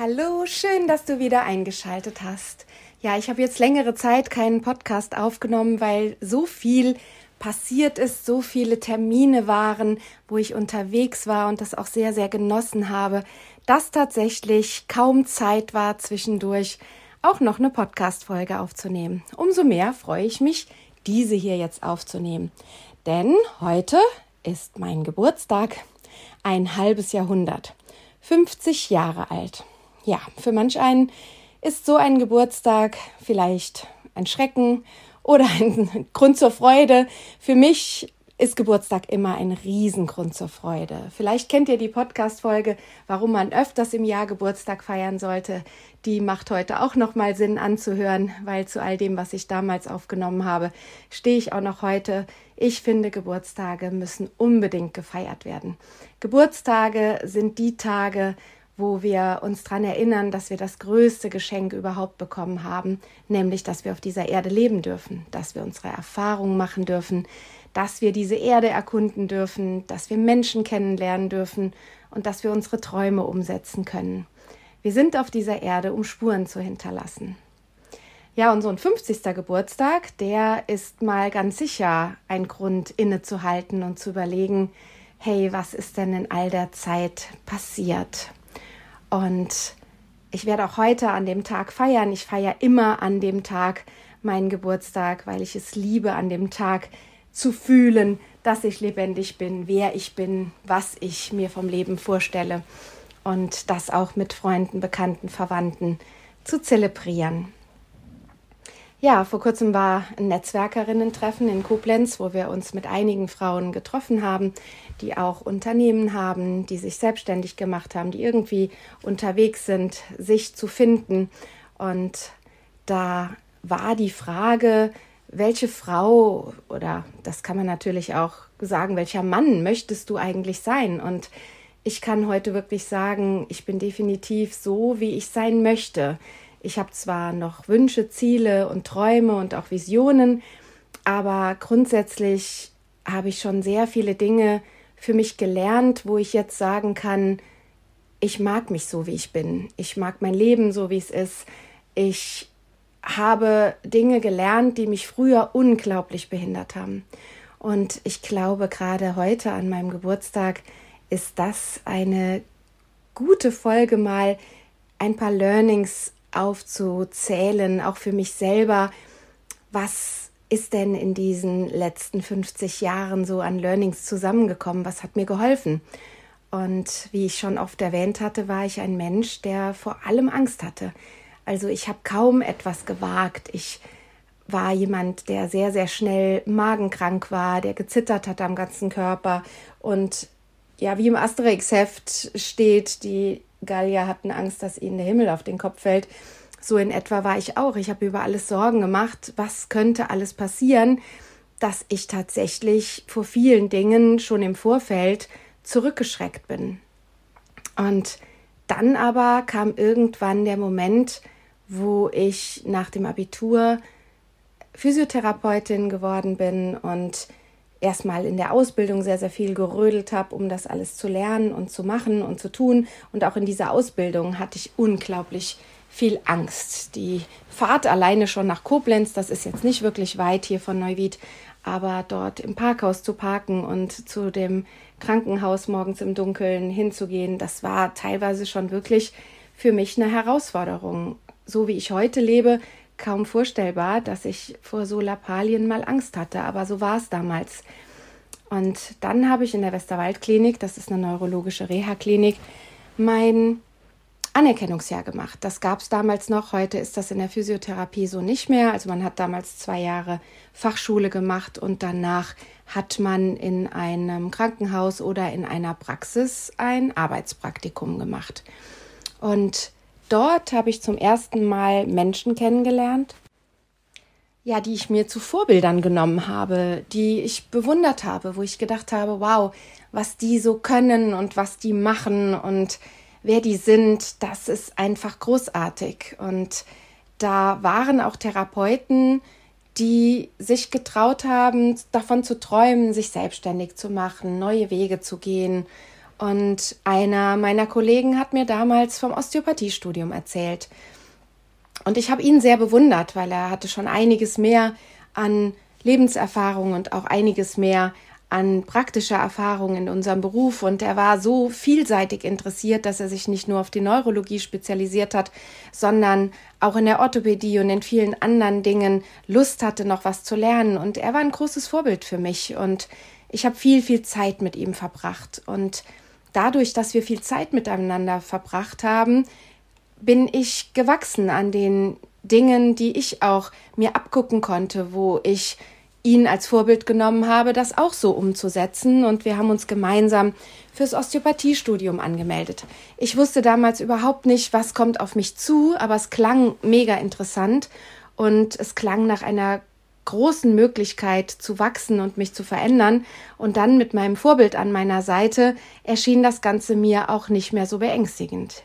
Hallo, schön, dass du wieder eingeschaltet hast. Ja, ich habe jetzt längere Zeit keinen Podcast aufgenommen, weil so viel passiert ist, so viele Termine waren, wo ich unterwegs war und das auch sehr, sehr genossen habe, dass tatsächlich kaum Zeit war zwischendurch auch noch eine Podcast-Folge aufzunehmen. Umso mehr freue ich mich, diese hier jetzt aufzunehmen. Denn heute ist mein Geburtstag, ein halbes Jahrhundert, 50 Jahre alt ja, für manch einen ist so ein Geburtstag vielleicht ein Schrecken oder ein Grund zur Freude. Für mich ist Geburtstag immer ein Riesengrund zur Freude. Vielleicht kennt ihr die Podcast-Folge, warum man öfters im Jahr Geburtstag feiern sollte. Die macht heute auch nochmal Sinn anzuhören, weil zu all dem, was ich damals aufgenommen habe, stehe ich auch noch heute. Ich finde, Geburtstage müssen unbedingt gefeiert werden. Geburtstage sind die Tage, wo wir uns daran erinnern, dass wir das größte Geschenk überhaupt bekommen haben, nämlich dass wir auf dieser Erde leben dürfen, dass wir unsere Erfahrungen machen dürfen, dass wir diese Erde erkunden dürfen, dass wir Menschen kennenlernen dürfen und dass wir unsere Träume umsetzen können. Wir sind auf dieser Erde, um Spuren zu hinterlassen. Ja, und so ein 50. Geburtstag, der ist mal ganz sicher ein Grund innezuhalten und zu überlegen, hey, was ist denn in all der Zeit passiert? Und ich werde auch heute an dem Tag feiern. Ich feiere immer an dem Tag meinen Geburtstag, weil ich es liebe, an dem Tag zu fühlen, dass ich lebendig bin, wer ich bin, was ich mir vom Leben vorstelle und das auch mit Freunden, Bekannten, Verwandten zu zelebrieren. Ja, vor kurzem war ein Netzwerkerinnen-Treffen in Koblenz, wo wir uns mit einigen Frauen getroffen haben, die auch Unternehmen haben, die sich selbstständig gemacht haben, die irgendwie unterwegs sind, sich zu finden. Und da war die Frage, welche Frau oder das kann man natürlich auch sagen, welcher Mann möchtest du eigentlich sein? Und ich kann heute wirklich sagen, ich bin definitiv so, wie ich sein möchte. Ich habe zwar noch Wünsche, Ziele und Träume und auch Visionen, aber grundsätzlich habe ich schon sehr viele Dinge für mich gelernt, wo ich jetzt sagen kann, ich mag mich so, wie ich bin. Ich mag mein Leben so, wie es ist. Ich habe Dinge gelernt, die mich früher unglaublich behindert haben. Und ich glaube, gerade heute an meinem Geburtstag ist das eine gute Folge, mal ein paar Learnings aufzuzählen, auch für mich selber, was ist denn in diesen letzten 50 Jahren so an Learnings zusammengekommen? Was hat mir geholfen? Und wie ich schon oft erwähnt hatte, war ich ein Mensch, der vor allem Angst hatte. Also ich habe kaum etwas gewagt. Ich war jemand, der sehr, sehr schnell magenkrank war, der gezittert hat am ganzen Körper. Und ja, wie im Asterix-Heft steht, die Gallier hatten Angst, dass ihnen der Himmel auf den Kopf fällt. So in etwa war ich auch. Ich habe über alles Sorgen gemacht. Was könnte alles passieren, dass ich tatsächlich vor vielen Dingen schon im Vorfeld zurückgeschreckt bin. Und dann aber kam irgendwann der Moment, wo ich nach dem Abitur Physiotherapeutin geworden bin und erstmal in der Ausbildung sehr, sehr viel gerödelt habe, um das alles zu lernen und zu machen und zu tun. Und auch in dieser Ausbildung hatte ich unglaublich viel Angst. Die Fahrt alleine schon nach Koblenz, das ist jetzt nicht wirklich weit hier von Neuwied, aber dort im Parkhaus zu parken und zu dem Krankenhaus morgens im Dunkeln hinzugehen, das war teilweise schon wirklich für mich eine Herausforderung. So wie ich heute lebe, kaum vorstellbar, dass ich vor so Lappalien mal Angst hatte, aber so war es damals. Und dann habe ich in der Westerwaldklinik, das ist eine neurologische Reha-Klinik, mein Anerkennungsjahr gemacht. Das gab es damals noch, heute ist das in der Physiotherapie so nicht mehr. Also man hat damals zwei Jahre Fachschule gemacht und danach hat man in einem Krankenhaus oder in einer Praxis ein Arbeitspraktikum gemacht. Und dort habe ich zum ersten Mal Menschen kennengelernt, ja, die ich mir zu Vorbildern genommen habe, die ich bewundert habe, wo ich gedacht habe, wow, was die so können und was die machen und wer die sind, das ist einfach großartig. Und da waren auch Therapeuten, die sich getraut haben, davon zu träumen, sich selbstständig zu machen, neue Wege zu gehen. Und einer meiner Kollegen hat mir damals vom Osteopathiestudium erzählt. Und ich habe ihn sehr bewundert, weil er hatte schon einiges mehr an Lebenserfahrung und auch einiges mehr an praktischer Erfahrung in unserem Beruf. Und er war so vielseitig interessiert, dass er sich nicht nur auf die Neurologie spezialisiert hat, sondern auch in der Orthopädie und in vielen anderen Dingen Lust hatte, noch was zu lernen. Und er war ein großes Vorbild für mich. Und ich habe viel, viel Zeit mit ihm verbracht. Und dadurch, dass wir viel Zeit miteinander verbracht haben, bin ich gewachsen an den Dingen, die ich auch mir abgucken konnte, wo ich ihn als Vorbild genommen habe, das auch so umzusetzen. Und wir haben uns gemeinsam fürs Osteopathiestudium angemeldet. Ich wusste damals überhaupt nicht, was kommt auf mich zu, aber es klang mega interessant und es klang nach einer großen Möglichkeit zu wachsen und mich zu verändern. Und dann mit meinem Vorbild an meiner Seite erschien das Ganze mir auch nicht mehr so beängstigend.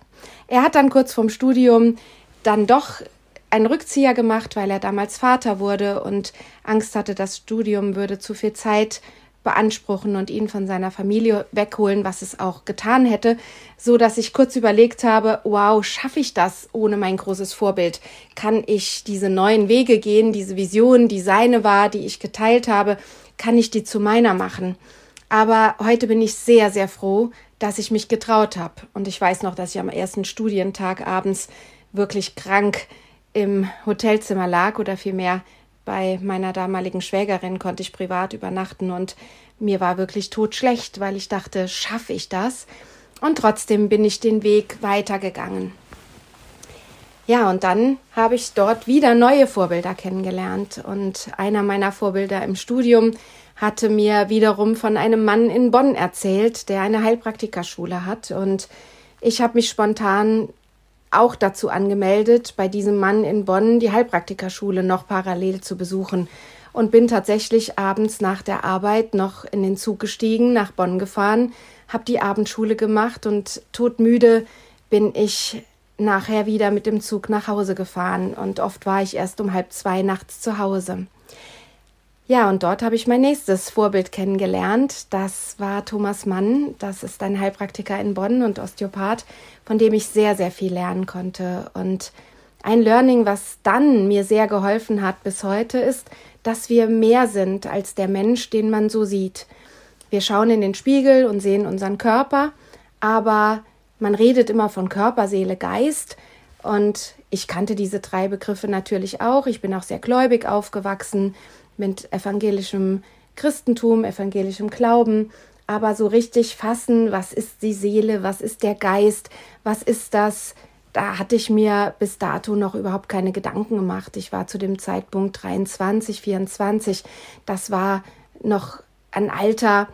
Er hat dann kurz vorm Studium dann doch einen Rückzieher gemacht, weil er damals Vater wurde und Angst hatte, das Studium würde zu viel Zeit beanspruchen und ihn von seiner Familie wegholen, was es auch getan hätte, so dass ich kurz überlegt habe, wow, schaffe ich das ohne mein großes Vorbild? Kann ich diese neuen Wege gehen, diese Vision, die seine war, die ich geteilt habe, kann ich die zu meiner machen? Aber heute bin ich sehr, sehr froh, dass ich mich getraut habe. Und ich weiß noch, dass ich am ersten Studientag abends wirklich krank im Hotelzimmer lag oder vielmehr bei meiner damaligen Schwägerin konnte ich privat übernachten und mir war wirklich todschlecht, weil ich dachte, schaffe ich das? Und trotzdem bin ich den Weg weitergegangen. Ja, und dann habe ich dort wieder neue Vorbilder kennengelernt. Und einer meiner Vorbilder im Studium hatte mir wiederum von einem Mann in Bonn erzählt, der eine Heilpraktikerschule hat. Und ich habe mich spontan auch dazu angemeldet, bei diesem Mann in Bonn die Heilpraktikerschule noch parallel zu besuchen und bin tatsächlich abends nach der Arbeit noch in den Zug gestiegen, nach Bonn gefahren, habe die Abendschule gemacht und todmüde bin ich nachher wieder mit dem Zug nach Hause gefahren und oft war ich erst um halb zwei nachts zu Hause. Ja, und dort habe ich mein nächstes Vorbild kennengelernt. Das war Thomas Mann. Das ist ein Heilpraktiker in Bonn und Osteopath, von dem ich sehr, sehr viel lernen konnte. Und ein Learning, was dann mir sehr geholfen hat bis heute, ist, dass wir mehr sind als der Mensch, den man so sieht. Wir schauen in den Spiegel und sehen unseren Körper, aber man redet immer von Körper, Seele, Geist. Und ich kannte diese drei Begriffe natürlich auch. Ich bin auch sehr gläubig aufgewachsen mit evangelischem Christentum, evangelischem Glauben, aber so richtig fassen, was ist die Seele, was ist der Geist, was ist das, da hatte ich mir bis dato noch überhaupt keine Gedanken gemacht. Ich war zu dem Zeitpunkt 23, 24. Das war noch ein Alter,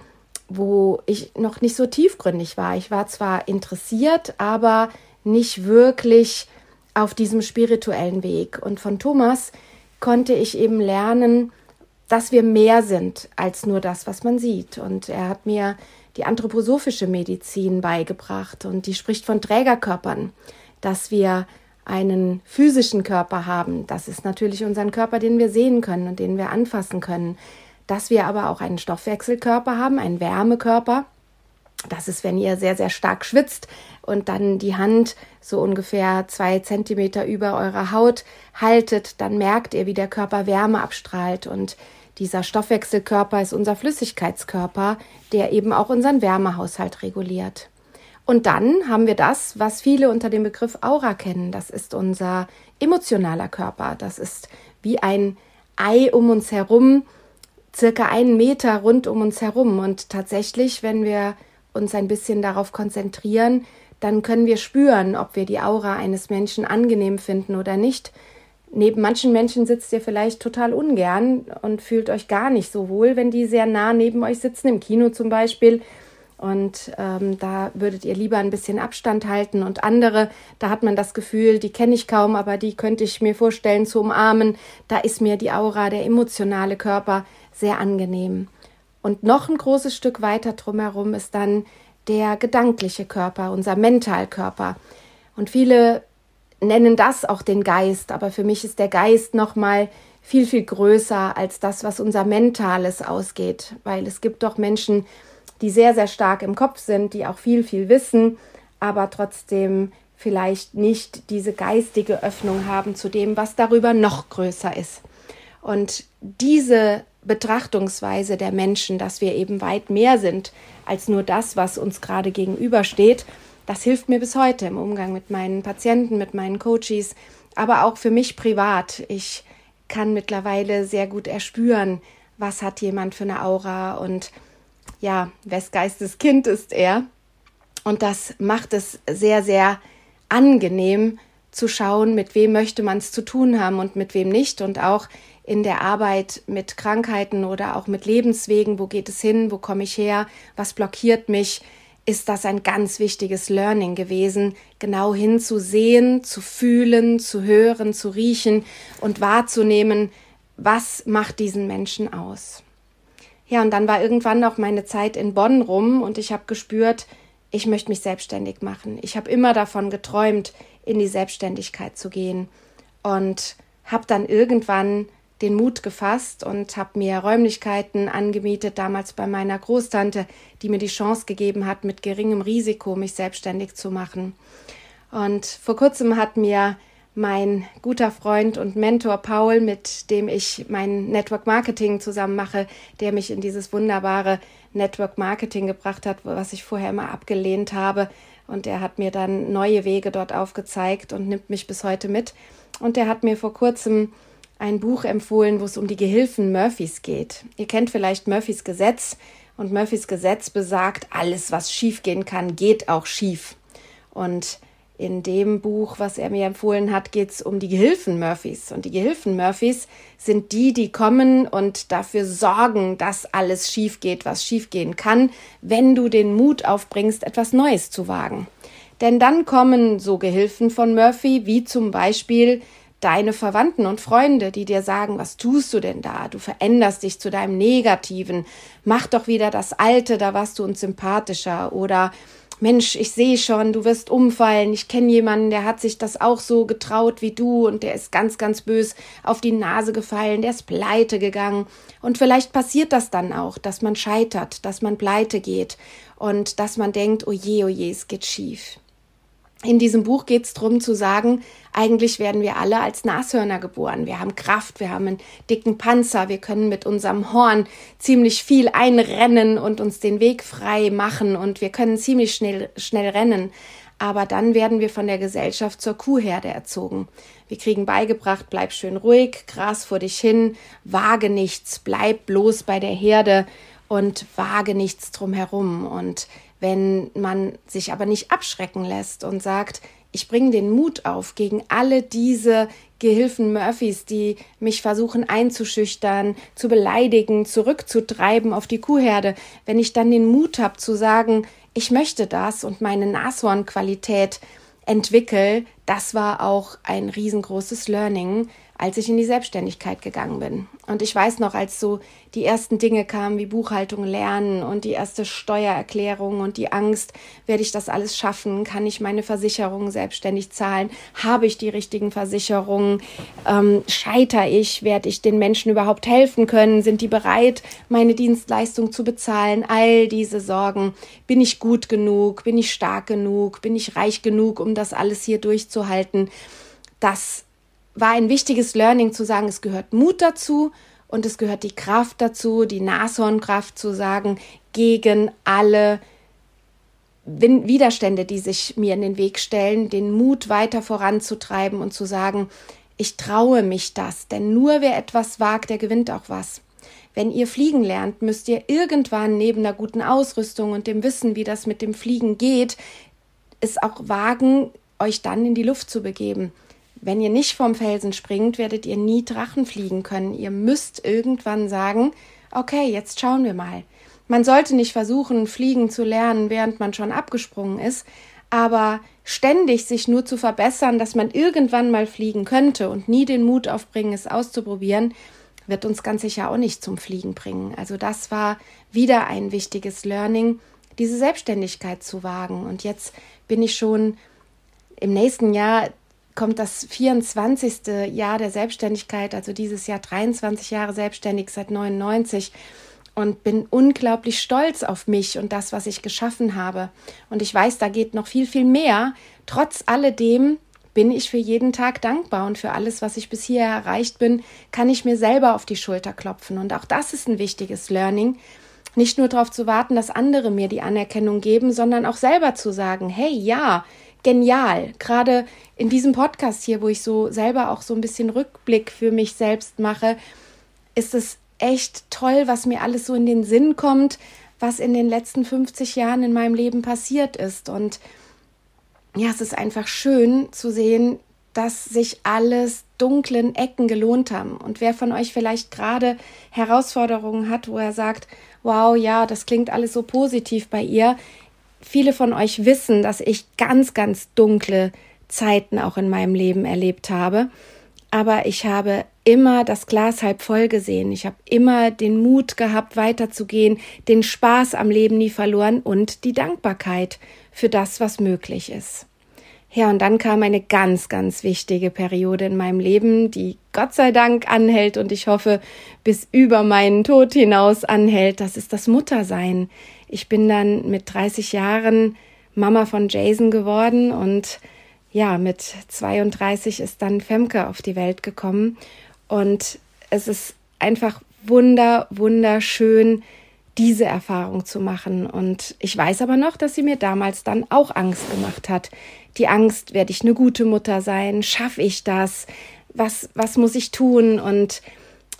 wo ich noch nicht so tiefgründig war. Ich war zwar interessiert, aber nicht wirklich auf diesem spirituellen Weg. Und von Thomas konnte ich eben lernen, dass wir mehr sind als nur das, was man sieht. Und er hat mir die anthroposophische Medizin beigebracht und die spricht von Trägerkörpern, dass wir einen physischen Körper haben. Das ist natürlich unseren Körper, den wir sehen können und den wir anfassen können. Dass wir aber auch einen Stoffwechselkörper haben, einen Wärmekörper. Das ist, wenn ihr sehr, sehr stark schwitzt und dann die Hand so ungefähr zwei Zentimeter über eurer Haut haltet, dann merkt ihr, wie der Körper Wärme abstrahlt und dieser Stoffwechselkörper ist unser Flüssigkeitskörper, der eben auch unseren Wärmehaushalt reguliert. Und dann haben wir das, was viele unter dem Begriff Aura kennen. Das ist unser emotionaler Körper. Das ist wie ein Ei um uns herum, circa einen Meter rund um uns herum. Und tatsächlich, wenn wir uns ein bisschen darauf konzentrieren, dann können wir spüren, ob wir die Aura eines Menschen angenehm finden oder nicht. Neben manchen Menschen sitzt ihr vielleicht total ungern und fühlt euch gar nicht so wohl, wenn die sehr nah neben euch sitzen, im Kino zum Beispiel. Und ähm, da würdet ihr lieber ein bisschen Abstand halten. Und andere, da hat man das Gefühl, die kenne ich kaum, aber die könnte ich mir vorstellen zu umarmen. Da ist mir die Aura, der emotionale Körper sehr angenehm. Und noch ein großes Stück weiter drumherum ist dann der gedankliche Körper, unser Mentalkörper. Und viele nennen das auch den Geist, aber für mich ist der Geist noch mal viel viel größer als das, was unser Mentales ausgeht, weil es gibt doch Menschen, die sehr sehr stark im Kopf sind, die auch viel viel wissen, aber trotzdem vielleicht nicht diese geistige Öffnung haben zu dem, was darüber noch größer ist. Und diese Betrachtungsweise der Menschen, dass wir eben weit mehr sind als nur das, was uns gerade gegenübersteht, das hilft mir bis heute im Umgang mit meinen Patienten, mit meinen Coaches, aber auch für mich privat. Ich kann mittlerweile sehr gut erspüren, was hat jemand für eine Aura und ja, wes Geistes Kind ist er. Und das macht es sehr, sehr angenehm zu schauen, mit wem möchte man es zu tun haben und mit wem nicht. Und auch in der Arbeit mit Krankheiten oder auch mit Lebenswegen, wo geht es hin, wo komme ich her, was blockiert mich, ist das ein ganz wichtiges Learning gewesen, genau hinzusehen, zu fühlen, zu hören, zu riechen und wahrzunehmen, was macht diesen Menschen aus. Ja, und dann war irgendwann auch meine Zeit in Bonn rum und ich habe gespürt, ich möchte mich selbstständig machen. Ich habe immer davon geträumt, in die Selbstständigkeit zu gehen und habe dann irgendwann den Mut gefasst und habe mir Räumlichkeiten angemietet, damals bei meiner Großtante, die mir die Chance gegeben hat, mit geringem Risiko mich selbstständig zu machen. Und vor kurzem hat mir mein guter Freund und Mentor Paul, mit dem ich mein Network Marketing zusammen mache, der mich in dieses wunderbare Network Marketing gebracht hat, was ich vorher immer abgelehnt habe. Und er hat mir dann neue Wege dort aufgezeigt und nimmt mich bis heute mit. Und er hat mir vor kurzem ein Buch empfohlen, wo es um die Gehilfen Murphys geht. Ihr kennt vielleicht Murphys Gesetz und Murphys Gesetz besagt, alles, was schiefgehen kann, geht auch schief. Und in dem Buch, was er mir empfohlen hat, geht es um die Gehilfen Murphys. Und die Gehilfen Murphys sind die, die kommen und dafür sorgen, dass alles schief geht, was schiefgehen kann, wenn du den Mut aufbringst, etwas Neues zu wagen. Denn dann kommen so Gehilfen von Murphy, wie zum Beispiel deine Verwandten und Freunde, die dir sagen, was tust du denn da? Du veränderst dich zu deinem Negativen. Mach doch wieder das Alte, da warst du uns sympathischer. Oder Mensch, ich sehe schon, du wirst umfallen. Ich kenne jemanden, der hat sich das auch so getraut wie du und der ist ganz, ganz bös auf die Nase gefallen, der ist pleite gegangen. Und vielleicht passiert das dann auch, dass man scheitert, dass man pleite geht und dass man denkt, oh je, oh je, es geht schief. In diesem Buch geht es darum zu sagen, eigentlich werden wir alle als Nashörner geboren. Wir haben Kraft, wir haben einen dicken Panzer, wir können mit unserem Horn ziemlich viel einrennen und uns den Weg frei machen und wir können ziemlich schnell, schnell rennen. Aber dann werden wir von der Gesellschaft zur Kuhherde erzogen. Wir kriegen beigebracht, bleib schön ruhig, Gras vor dich hin, wage nichts, bleib bloß bei der Herde und wage nichts drumherum. Und wenn man sich aber nicht abschrecken lässt und sagt, ich bringe den Mut auf gegen alle diese Gehilfen Murphys, die mich versuchen einzuschüchtern, zu beleidigen, zurückzutreiben auf die Kuhherde. Wenn ich dann den Mut habe zu sagen, ich möchte das und meine Nashornqualität entwickle, das war auch ein riesengroßes Learning, als ich in die Selbstständigkeit gegangen bin. Und ich weiß noch, als so die ersten Dinge kamen wie Buchhaltung lernen und die erste Steuererklärung und die Angst, werde ich das alles schaffen? Kann ich meine Versicherungen selbstständig zahlen? Habe ich die richtigen Versicherungen? Ähm, scheiter ich? Werde ich den Menschen überhaupt helfen können? Sind die bereit, meine Dienstleistung zu bezahlen? All diese Sorgen. Bin ich gut genug? Bin ich stark genug? Bin ich reich genug, um das alles hier durchzuhalten? Das war ein wichtiges Learning zu sagen, es gehört Mut dazu und es gehört die Kraft dazu, die Nashornkraft zu sagen, gegen alle Widerstände, die sich mir in den Weg stellen, den Mut weiter voranzutreiben und zu sagen, ich traue mich das, denn nur wer etwas wagt, der gewinnt auch was. Wenn ihr fliegen lernt, müsst ihr irgendwann neben der guten Ausrüstung und dem Wissen, wie das mit dem Fliegen geht, es auch wagen, euch dann in die Luft zu begeben. Wenn ihr nicht vom Felsen springt, werdet ihr nie Drachen fliegen können. Ihr müsst irgendwann sagen, okay, jetzt schauen wir mal. Man sollte nicht versuchen, fliegen zu lernen, während man schon abgesprungen ist, aber ständig sich nur zu verbessern, dass man irgendwann mal fliegen könnte und nie den Mut aufbringen, es auszuprobieren, wird uns ganz sicher auch nicht zum Fliegen bringen. Also das war wieder ein wichtiges Learning, diese Selbstständigkeit zu wagen. Und jetzt bin ich schon im nächsten Jahr kommt das 24. Jahr der Selbstständigkeit, also dieses Jahr 23 Jahre selbstständig seit 99 und bin unglaublich stolz auf mich und das, was ich geschaffen habe. Und ich weiß, da geht noch viel, viel mehr. Trotz alledem bin ich für jeden Tag dankbar und für alles, was ich bis hier erreicht bin, kann ich mir selber auf die Schulter klopfen. Und auch das ist ein wichtiges Learning. Nicht nur darauf zu warten, dass andere mir die Anerkennung geben, sondern auch selber zu sagen, hey, ja, genial. Gerade in diesem Podcast hier, wo ich so selber auch so ein bisschen Rückblick für mich selbst mache, ist es echt toll, was mir alles so in den Sinn kommt, was in den letzten 50 Jahren in meinem Leben passiert ist. Und ja, es ist einfach schön zu sehen, dass sich alles dunklen Ecken gelohnt haben. Und wer von euch vielleicht gerade Herausforderungen hat, wo er sagt, wow, ja, das klingt alles so positiv bei ihr. Viele von euch wissen, dass ich ganz, ganz dunkle Zeiten auch in meinem Leben erlebt habe. Aber ich habe immer das Glas halb voll gesehen. Ich habe immer den Mut gehabt, weiterzugehen, den Spaß am Leben nie verloren und die Dankbarkeit für das, was möglich ist. Ja, und dann kam eine ganz, ganz wichtige Periode in meinem Leben, die Gott sei Dank anhält und ich hoffe, bis über meinen Tod hinaus anhält. Das ist das Muttersein. Ich bin dann mit 30 Jahren Mama von Jason geworden und ja, mit 32 ist dann Femke auf die Welt gekommen und es ist einfach wunder, wunderschön, diese Erfahrung zu machen. Und ich weiß aber noch, dass sie mir damals dann auch Angst gemacht hat. Die Angst, werde ich eine gute Mutter sein? Schaffe ich das? Was, was muss ich tun? Und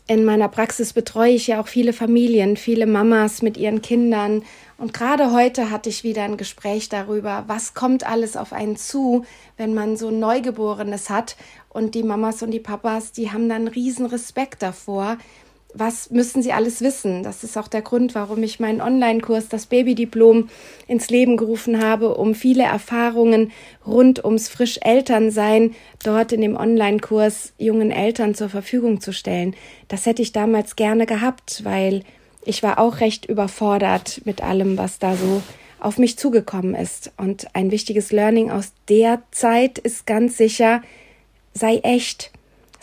in meiner Praxis betreue ich ja auch viele Familien, viele Mamas mit ihren Kindern. Und gerade heute hatte ich wieder ein Gespräch darüber, was kommt alles auf einen zu, wenn man so ein Neugeborenes hat. Und die Mamas und die Papas, die haben dann riesen Respekt davor, was müssen sie alles wissen? Das ist auch der Grund, warum ich meinen Online-Kurs, das Babydiplom, ins Leben gerufen habe, um viele Erfahrungen rund ums frisch Elternsein dort in dem Online-Kurs jungen Eltern zur Verfügung zu stellen. Das hätte ich damals gerne gehabt, weil ich war auch recht überfordert mit allem, was da so auf mich zugekommen ist. Und ein wichtiges Learning aus der Zeit ist ganz sicher, sei echt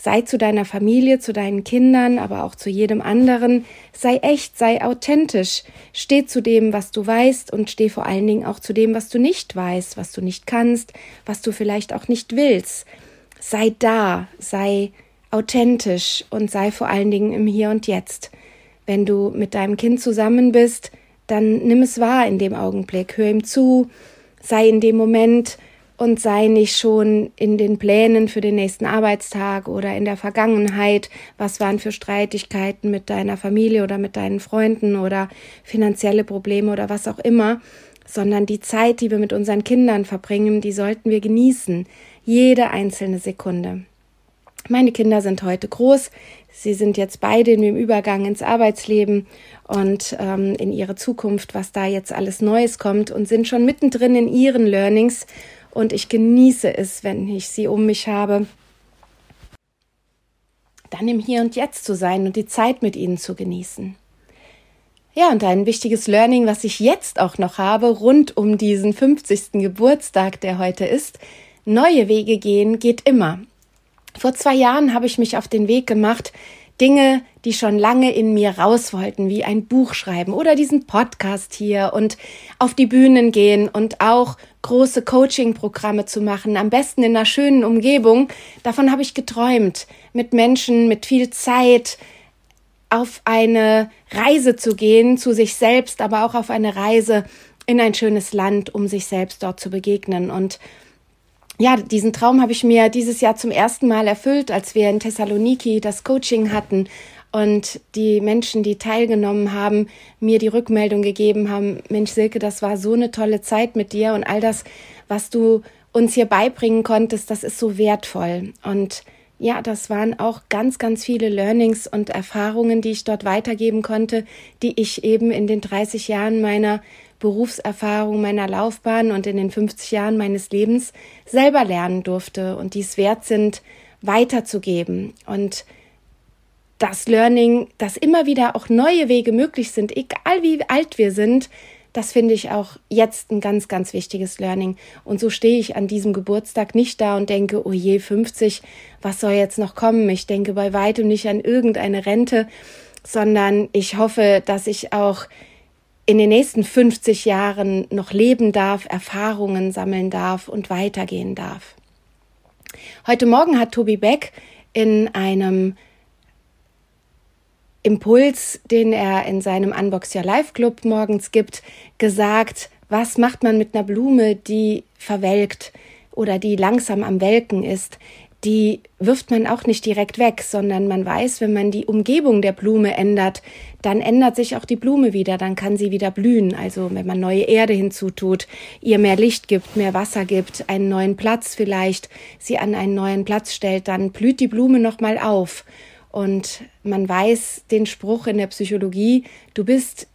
Sei zu deiner Familie, zu deinen Kindern, aber auch zu jedem anderen. Sei echt, sei authentisch. Steh zu dem, was du weißt und steh vor allen Dingen auch zu dem, was du nicht weißt, was du nicht kannst, was du vielleicht auch nicht willst. Sei da, sei authentisch und sei vor allen Dingen im Hier und Jetzt. Wenn du mit deinem Kind zusammen bist, dann nimm es wahr in dem Augenblick, hör ihm zu, sei in dem Moment und sei nicht schon in den Plänen für den nächsten Arbeitstag oder in der Vergangenheit, was waren für Streitigkeiten mit deiner Familie oder mit deinen Freunden oder finanzielle Probleme oder was auch immer, sondern die Zeit, die wir mit unseren Kindern verbringen, die sollten wir genießen, jede einzelne Sekunde. Meine Kinder sind heute groß, sie sind jetzt beide in dem Übergang ins Arbeitsleben und ähm, in ihre Zukunft, was da jetzt alles Neues kommt und sind schon mittendrin in ihren Learnings und ich genieße es, wenn ich sie um mich habe, dann im Hier und Jetzt zu sein und die Zeit mit ihnen zu genießen. Ja, und ein wichtiges Learning, was ich jetzt auch noch habe, rund um diesen 50. Geburtstag, der heute ist, neue Wege gehen geht immer. Vor zwei Jahren habe ich mich auf den Weg gemacht, Dinge, die schon lange in mir raus wollten, wie ein Buch schreiben oder diesen Podcast hier und auf die Bühnen gehen und auch große Coaching-Programme zu machen, am besten in einer schönen Umgebung. Davon habe ich geträumt, mit Menschen, mit viel Zeit auf eine Reise zu gehen, zu sich selbst, aber auch auf eine Reise in ein schönes Land, um sich selbst dort zu begegnen. Und ja, diesen Traum habe ich mir dieses Jahr zum ersten Mal erfüllt, als wir in Thessaloniki das Coaching hatten und die Menschen, die teilgenommen haben, mir die Rückmeldung gegeben haben, Mensch Silke, das war so eine tolle Zeit mit dir und all das, was du uns hier beibringen konntest, das ist so wertvoll. Und ja, das waren auch ganz, ganz viele Learnings und Erfahrungen, die ich dort weitergeben konnte, die ich eben in den 30 Jahren meiner Berufserfahrung, meiner Laufbahn und in den 50 Jahren meines Lebens selber lernen durfte und die es wert sind, weiterzugeben. Und das Learning, dass immer wieder auch neue Wege möglich sind, egal wie alt wir sind, das finde ich auch jetzt ein ganz, ganz wichtiges Learning. Und so stehe ich an diesem Geburtstag nicht da und denke, oh je, 50, was soll jetzt noch kommen? Ich denke bei weitem nicht an irgendeine Rente, sondern ich hoffe, dass ich auch in den nächsten 50 Jahren noch leben darf, Erfahrungen sammeln darf und weitergehen darf. Heute Morgen hat Tobi Beck in einem Impuls, den er in seinem Unbox Your Life Club morgens gibt, gesagt, was macht man mit einer Blume, die verwelkt oder die langsam am Welken ist? die wirft man auch nicht direkt weg, sondern man weiß, wenn man die Umgebung der Blume ändert, dann ändert sich auch die Blume wieder, dann kann sie wieder blühen. Also wenn man neue Erde hinzutut, ihr mehr Licht gibt, mehr Wasser gibt, einen neuen Platz vielleicht, sie an einen neuen Platz stellt, dann blüht die Blume nochmal auf. Und man weiß den Spruch in der Psychologie, du bist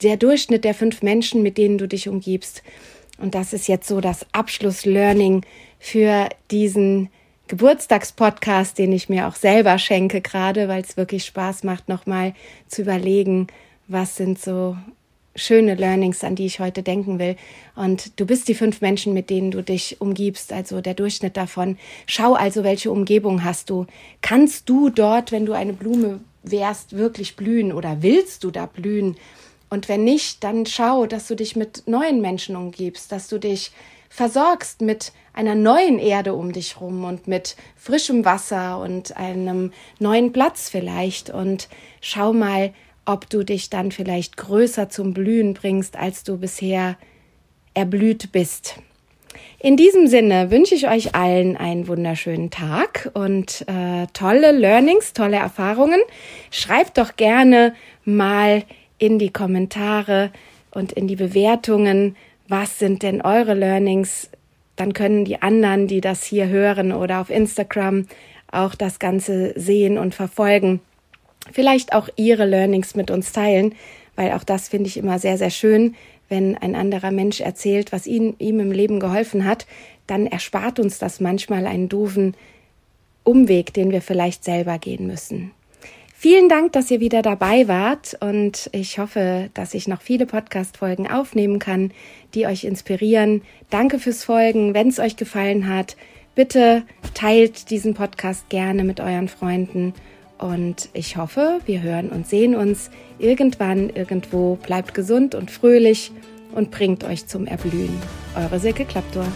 der Durchschnitt der fünf Menschen, mit denen du dich umgibst. Und das ist jetzt so das Abschlusslearning für diesen Geburtstagspodcast, den ich mir auch selber schenke, gerade weil es wirklich Spaß macht, nochmal zu überlegen, was sind so schöne Learnings, an die ich heute denken will. Und du bist die fünf Menschen, mit denen du dich umgibst, also der Durchschnitt davon. Schau also, welche Umgebung hast du. Kannst du dort, wenn du eine Blume wärst, wirklich blühen oder willst du da blühen? Und wenn nicht, dann schau, dass du dich mit neuen Menschen umgibst, dass du dich versorgst mit einer neuen Erde um dich rum und mit frischem Wasser und einem neuen Platz vielleicht und schau mal, ob du dich dann vielleicht größer zum Blühen bringst, als du bisher erblüht bist. In diesem Sinne wünsche ich euch allen einen wunderschönen Tag und äh, tolle Learnings, tolle Erfahrungen. Schreibt doch gerne mal in die Kommentare und in die Bewertungen, was sind denn eure Learnings? Dann können die anderen, die das hier hören oder auf Instagram auch das Ganze sehen und verfolgen. Vielleicht auch ihre Learnings mit uns teilen, weil auch das finde ich immer sehr, sehr schön, wenn ein anderer Mensch erzählt, was ihn, ihm im Leben geholfen hat, dann erspart uns das manchmal einen doofen Umweg, den wir vielleicht selber gehen müssen. Vielen Dank, dass ihr wieder dabei wart und ich hoffe, dass ich noch viele Podcast-Folgen aufnehmen kann, die euch inspirieren. Danke fürs Folgen. Wenn es euch gefallen hat, bitte teilt diesen Podcast gerne mit euren Freunden und ich hoffe, wir hören und sehen uns irgendwann, irgendwo. Bleibt gesund und fröhlich und bringt euch zum Erblühen. Eure Silke Klaptor.